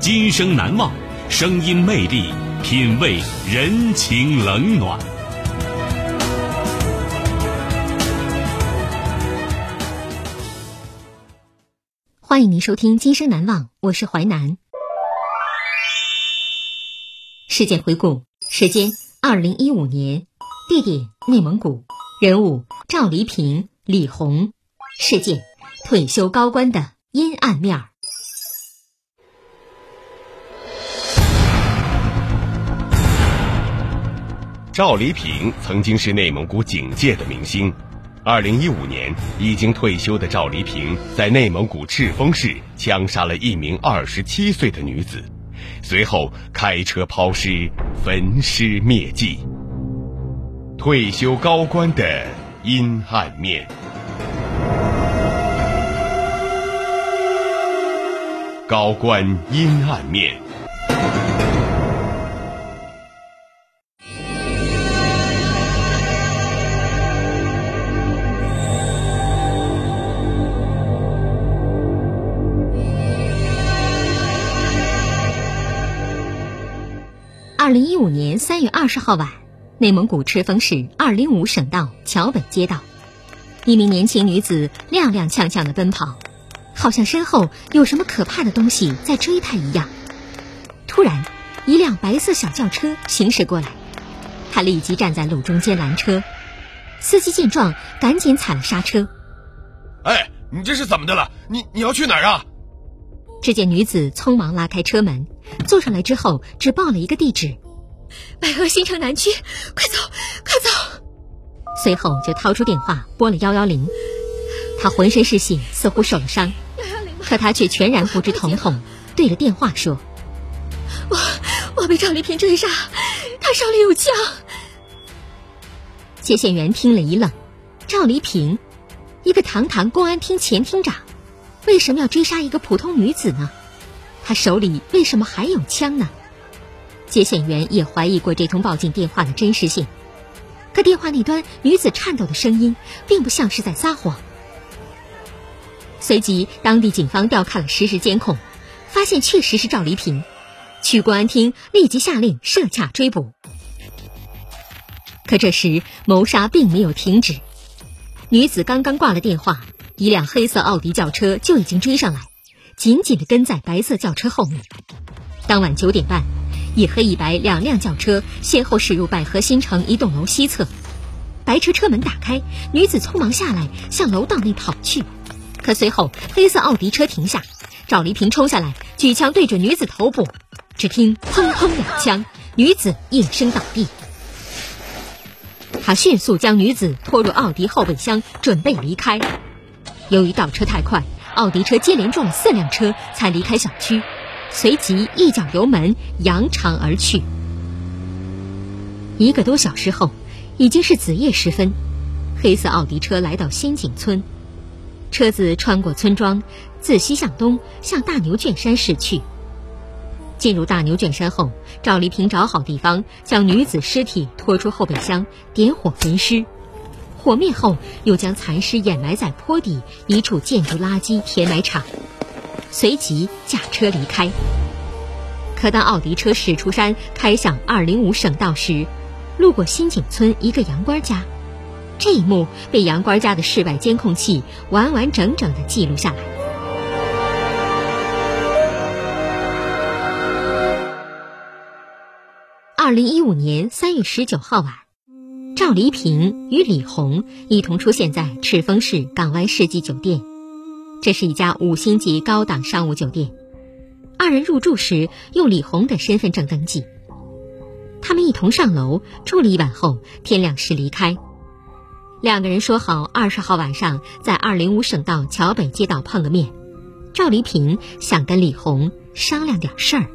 今生难忘，声音魅力，品味人情冷暖。欢迎您收听《今生难忘》，我是淮南。事件回顾：时间二零一五年，地点内蒙古，人物赵黎平、李红，事件退休高官的阴暗面儿。赵黎平曾经是内蒙古警界的明星。二零一五年，已经退休的赵黎平在内蒙古赤峰市枪杀了一名二十七岁的女子，随后开车抛尸，焚尸灭迹。退休高官的阴暗面。高官阴暗面。五年三月二十号晚，内蒙古赤峰市二零五省道桥北街道，一名年轻女子踉踉跄跄的奔跑，好像身后有什么可怕的东西在追她一样。突然，一辆白色小轿车行驶过来，她立即站在路中间拦车。司机见状，赶紧踩了刹车。哎，你这是怎么的了？你你要去哪儿啊？只见女子匆忙拉开车门，坐上来之后只报了一个地址：百河新城南区。快走，快走！随后就掏出电话拨了幺幺零。他浑身是血，似乎受了伤，可他却全然不知疼痛，对着电话说：“我我被赵丽萍追杀，他手里有枪。”接线员听了一愣：“赵丽萍，一个堂堂公安厅前厅长。”为什么要追杀一个普通女子呢？他手里为什么还有枪呢？接线员也怀疑过这通报警电话的真实性，可电话那端女子颤抖的声音并不像是在撒谎。随即，当地警方调看了实时监控，发现确实是赵黎平，去公安厅立即下令设卡追捕。可这时谋杀并没有停止，女子刚刚挂了电话。一辆黑色奥迪轿车就已经追上来，紧紧地跟在白色轿车后面。当晚九点半，一黑一白两辆轿车先后驶入百合新城一栋楼西侧，白车车门打开，女子匆忙下来向楼道内跑去。可随后黑色奥迪车停下，赵黎平冲下来举枪对准女子头部，只听砰砰两枪，女子应声倒地。他迅速将女子拖入奥迪后备箱，准备离开。由于倒车太快，奥迪车接连撞了四辆车才离开小区，随即一脚油门扬长而去。一个多小时后，已经是子夜时分，黑色奥迪车来到仙景村，车子穿过村庄，自西向东向大牛圈山驶去。进入大牛圈山后，赵丽萍找好地方，将女子尸体拖出后备箱，点火焚尸。火灭后，又将残尸掩埋在坡底一处建筑垃圾填埋场，随即驾车离开。可当奥迪车驶出山开向二零五省道时路过新井村一个羊倌家这一幕被羊倌家的室外监控器完完整整的记录下来。二零一五年三月十九号晚赵黎平与李红一同出现在赤峰市港湾世纪酒店。这是一家五星级高档商务酒店。二人入住时用李红的身份证登记。他们一同上楼住了一晚后，天亮时离开。两个人说好二十号晚上在二零五省道桥北街道碰个面。赵黎平想跟李红商量点事儿。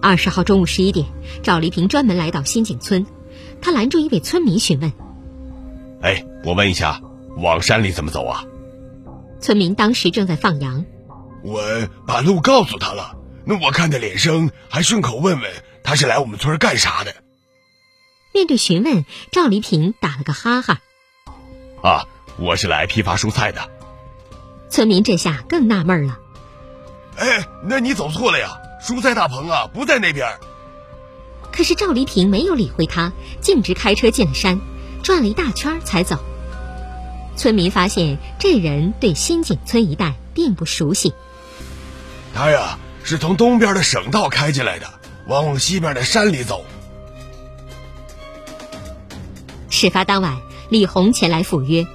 二十号中午十一点，赵黎平专门来到新井村，他拦住一位村民询问：“哎，我问一下，往山里怎么走啊？”村民当时正在放羊。我把路告诉他了，那我看他脸生，还顺口问问他是来我们村干啥的。面对询问，赵黎平打了个哈哈：“啊，我是来批发蔬菜的。”村民这下更纳闷了：“哎，那你走错了呀，蔬菜大棚啊不在那边。”可是赵黎平没有理会他，径直开车进了山，转了一大圈才走。村民发现这人对新井村一带并不熟悉。他呀是从东边的省道开进来的，往往西边的山里走。事发当晚，李红前来赴约，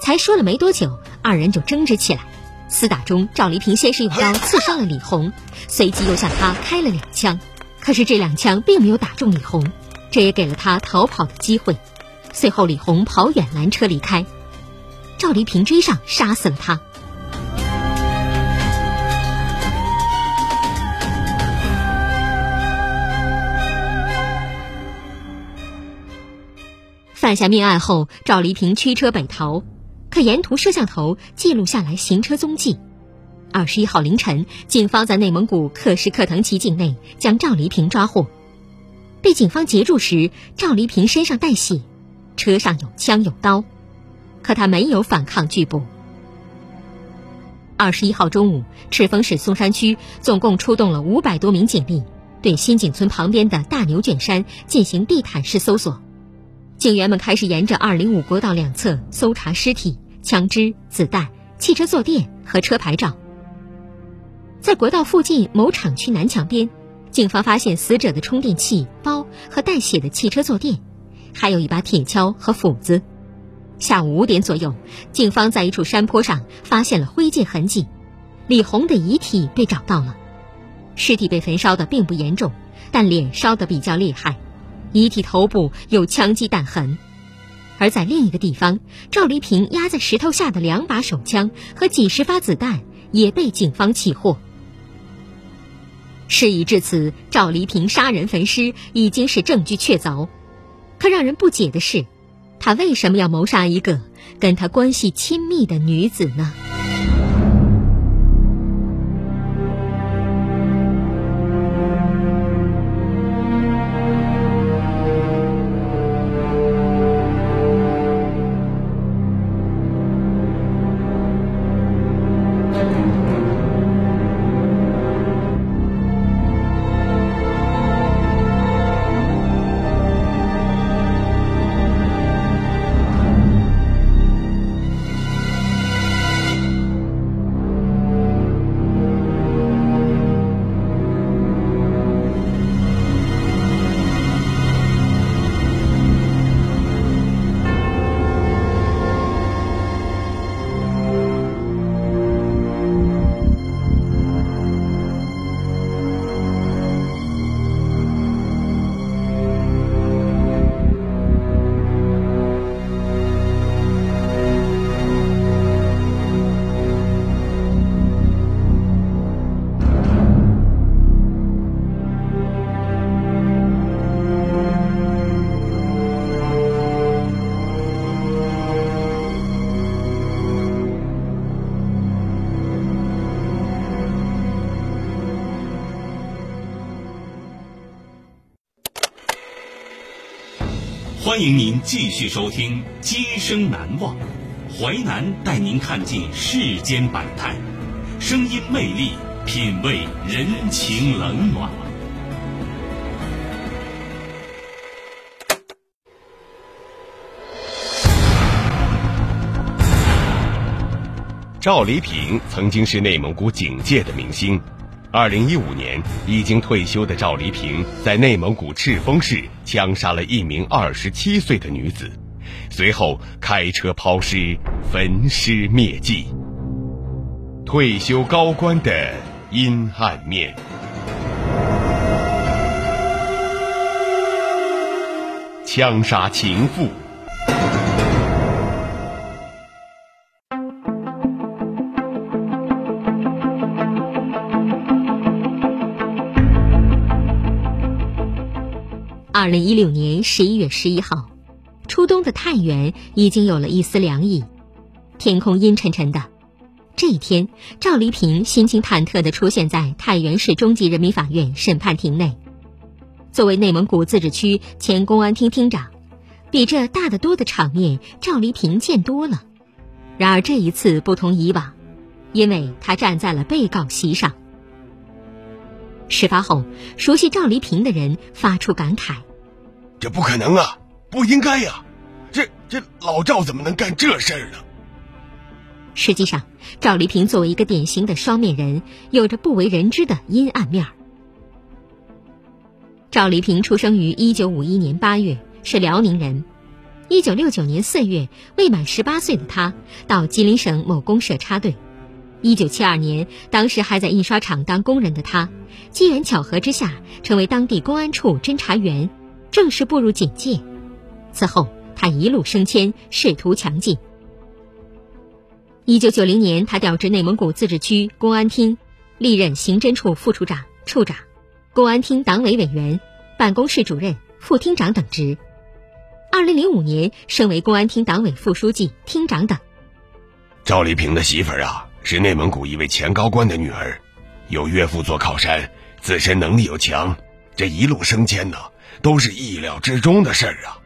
才说了没多久，二人就争执起来。厮打中，赵黎平先是用刀刺伤了李红，随即又向他开了两枪，可是这两枪并没有打中李红，这也给了他逃跑的机会。随后，李红跑远拦车离开，赵黎平追上，杀死了他。犯下命案后，赵黎平驱车北逃，可沿途摄像头记录下来行车踪迹。二十一号凌晨，警方在内蒙古克什克腾旗境内将赵黎平抓获。被警方截住时，赵黎平身上带血，车上有枪有刀，可他没有反抗拒捕。二十一号中午，赤峰市松山区总共出动了五百多名警力，对新井村旁边的大牛卷山进行地毯式搜索。警员们开始沿着205国道两侧搜查尸体、枪支、子弹、汽车坐垫和车牌照。在国道附近某厂区南墙边，警方发现死者的充电器、包和带血的汽车坐垫，还有一把铁锹和斧子。下午五点左右，警方在一处山坡上发现了灰烬痕迹，李红的遗体被找到了。尸体被焚烧的并不严重，但脸烧得比较厉害。遗体头部有枪击弹痕，而在另一个地方，赵黎平压在石头下的两把手枪和几十发子弹也被警方起获。事已至此，赵黎平杀人焚尸已经是证据确凿，可让人不解的是，他为什么要谋杀一个跟他关系亲密的女子呢？欢迎您继续收听《今生难忘》，淮南带您看尽世间百态，声音魅力，品味人情冷暖。赵黎平曾经是内蒙古警界的明星。二零一五年，已经退休的赵黎平在内蒙古赤峰市枪杀了一名二十七岁的女子，随后开车抛尸，焚尸灭迹。退休高官的阴暗面。枪杀情妇。二零一六年十一月十一号，初冬的太原已经有了一丝凉意，天空阴沉沉的。这一天，赵黎平心情忐忑地出现在太原市中级人民法院审判庭内。作为内蒙古自治区前公安厅厅长，比这大得多的场面，赵黎平见多了。然而这一次不同以往，因为他站在了被告席上。事发后，熟悉赵黎平的人发出感慨。这不可能啊！不应该呀！这这老赵怎么能干这事儿呢？实际上，赵黎平作为一个典型的双面人，有着不为人知的阴暗面儿。赵黎平出生于一九五一年八月，是辽宁人。一九六九年四月，未满十八岁的他到吉林省某公社插队。一九七二年，当时还在印刷厂当工人的他，机缘巧合之下，成为当地公安处侦查员。正式步入警界，此后他一路升迁，仕途强劲。一九九零年，他调至内蒙古自治区公安厅，历任刑侦处副处长、处长、公安厅党委委员、办公室主任、副厅长等职。二零零五年，升为公安厅党委副书记、厅长等。赵丽萍的媳妇儿啊，是内蒙古一位前高官的女儿，有岳父做靠山，自身能力又强，这一路升迁呢。都是意料之中的事儿啊！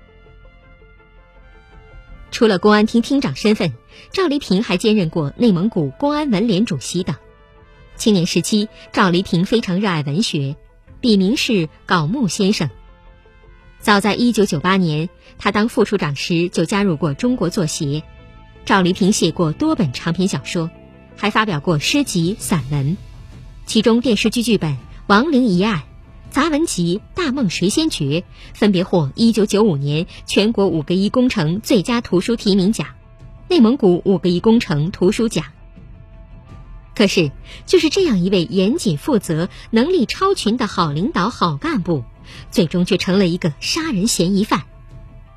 除了公安厅厅长身份，赵黎平还兼任过内蒙古公安文联主席等。青年时期，赵黎平非常热爱文学，笔名是槁木先生。早在1998年，他当副处长时就加入过中国作协。赵黎平写过多本长篇小说，还发表过诗集、散文，其中电视剧剧本《亡灵一案》。杂文集《大梦谁先觉》分别获一九九五年全国五个一工程最佳图书提名奖、内蒙古五个一工程图书奖。可是，就是这样一位严谨负责、能力超群的好领导、好干部，最终却成了一个杀人嫌疑犯，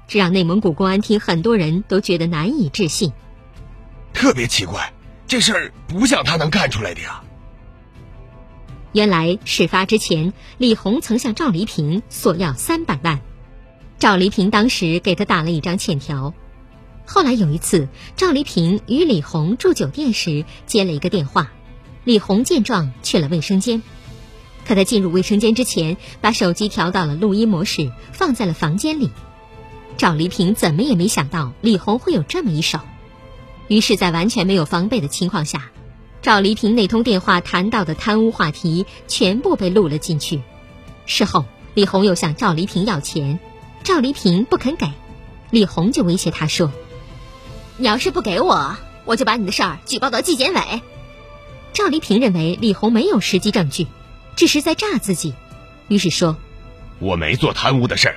这让内蒙古公安厅很多人都觉得难以置信。特别奇怪，这事儿不像他能干出来的呀。原来事发之前，李红曾向赵黎平索要三百万，赵黎平当时给他打了一张欠条。后来有一次，赵黎平与李红住酒店时接了一个电话，李红见状去了卫生间，可他进入卫生间之前，把手机调到了录音模式，放在了房间里。赵黎平怎么也没想到李红会有这么一手，于是，在完全没有防备的情况下。赵黎平那通电话谈到的贪污话题全部被录了进去。事后，李红又向赵黎平要钱，赵黎平不肯给，李红就威胁他说：“你要是不给我，我就把你的事儿举报到纪检委。”赵黎平认为李红没有实际证据，只是在诈自己，于是说：“我没做贪污的事儿。”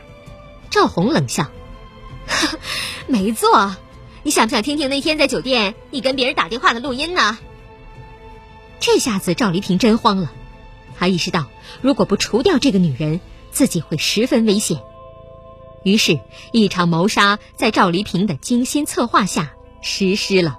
赵红冷笑：“ 没做，你想不想听听那天在酒店你跟别人打电话的录音呢？”这下子赵黎平真慌了，他意识到如果不除掉这个女人，自己会十分危险。于是，一场谋杀在赵黎平的精心策划下实施了。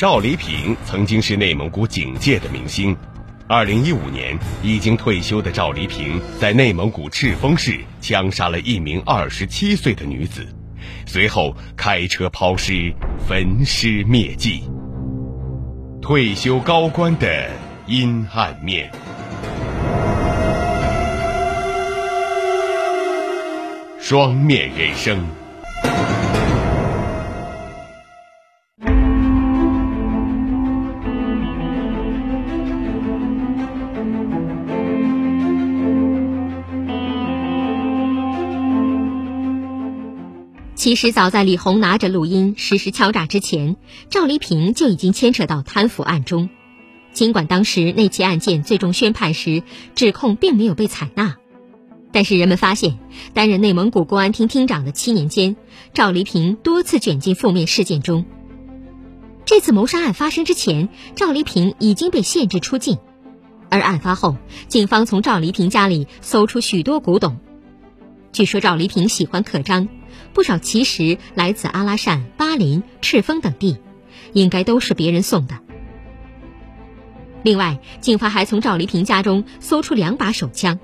赵黎平曾经是内蒙古警界的明星。二零一五年，已经退休的赵黎平在内蒙古赤峰市枪杀了一名二十七岁的女子，随后开车抛尸，焚尸灭迹。退休高官的阴暗面。双面人生。其实早在李红拿着录音实施敲诈之前，赵丽萍就已经牵扯到贪腐案中。尽管当时那起案件最终宣判时，指控并没有被采纳，但是人们发现，担任内蒙古公安厅厅长的七年间，赵丽萍多次卷进负面事件中。这次谋杀案发生之前，赵丽萍已经被限制出境，而案发后，警方从赵丽萍家里搜出许多古董。据说赵丽萍喜欢刻章。不少奇石来自阿拉善、巴林、赤峰等地，应该都是别人送的。另外，警方还从赵黎平家中搜出两把手枪，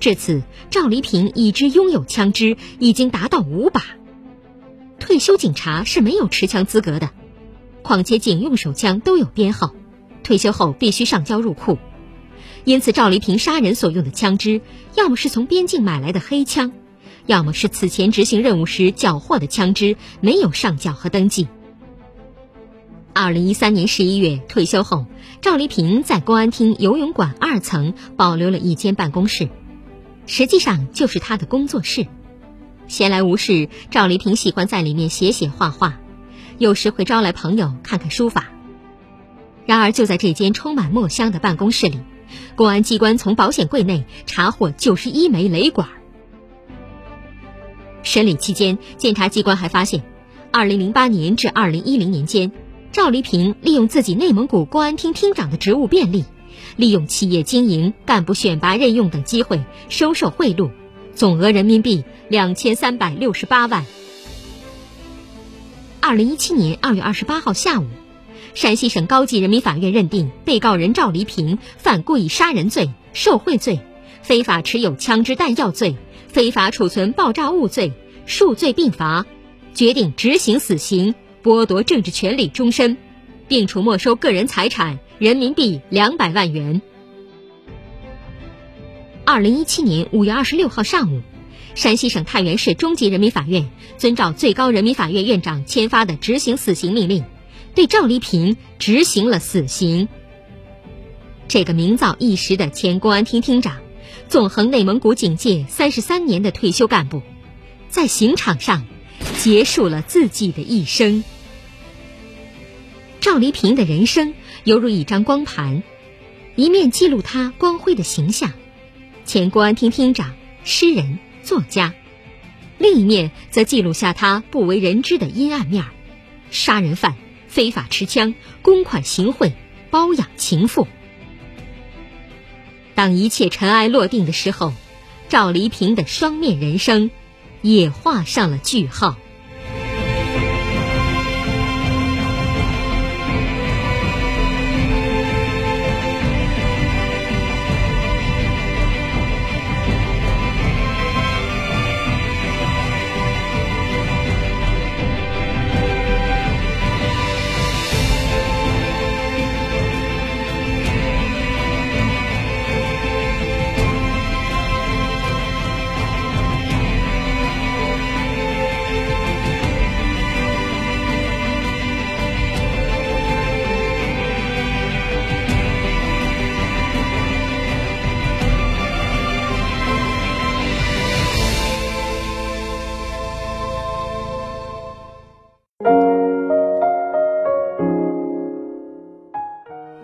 至此，赵黎平已知拥有枪支已经达到五把。退休警察是没有持枪资格的，况且警用手枪都有编号，退休后必须上交入库。因此，赵黎平杀人所用的枪支，要么是从边境买来的黑枪。要么是此前执行任务时缴获的枪支没有上缴和登记。二零一三年十一月退休后，赵黎平在公安厅游泳馆二层保留了一间办公室，实际上就是他的工作室。闲来无事，赵黎平喜欢在里面写写画画，有时会招来朋友看看书法。然而，就在这间充满墨香的办公室里，公安机关从保险柜内查获九十一枚雷管。审理期间，检察机关还发现，2008年至2010年间，赵黎平利用自己内蒙古公安厅厅长的职务便利，利用企业经营、干部选拔任用等机会收受贿赂，总额人民币两千三百六十八万。2017年2月28号下午，山西省高级人民法院认定被告人赵黎平犯故意杀人罪、受贿罪、非法持有枪支弹药罪。非法储存爆炸物罪，数罪并罚，决定执行死刑，剥夺政治权利终身，并处没收个人财产人民币两百万元。二零一七年五月二十六号上午，山西省太原市中级人民法院遵照最高人民法院院长签发的执行死刑命令，对赵丽萍执行了死刑。这个名噪一时的前公安厅厅长。纵横内蒙古警界三十三年的退休干部，在刑场上结束了自己的一生。赵黎平的人生犹如一张光盘，一面记录他光辉的形象，前公安厅厅长、诗人、作家；另一面则记录下他不为人知的阴暗面：杀人犯、非法持枪、公款行贿、包养情妇。当一切尘埃落定的时候，赵黎平的双面人生也画上了句号。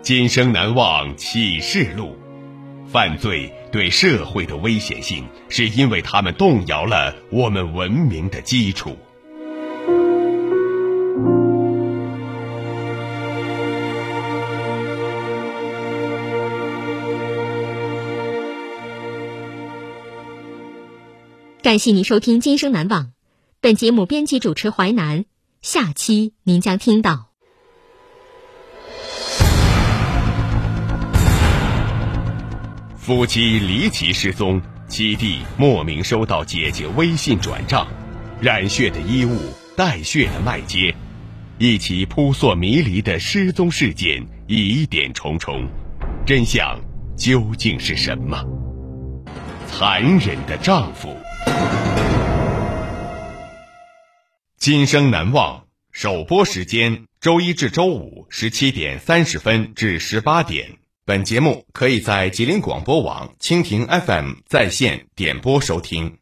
今生难忘启示录。犯罪对社会的危险性，是因为他们动摇了我们文明的基础。感谢您收听《今生难忘》，本节目编辑主持淮南。下期您将听到：夫妻离奇失踪，七弟莫名收到姐姐微信转账，染血的衣物，带血的麦秸，一起扑朔迷离的失踪事件疑点重重，真相究竟是什么？残忍的丈夫。今生难忘首播时间：周一至周五十七点三十分至十八点。本节目可以在吉林广播网、蜻蜓 FM 在线点播收听。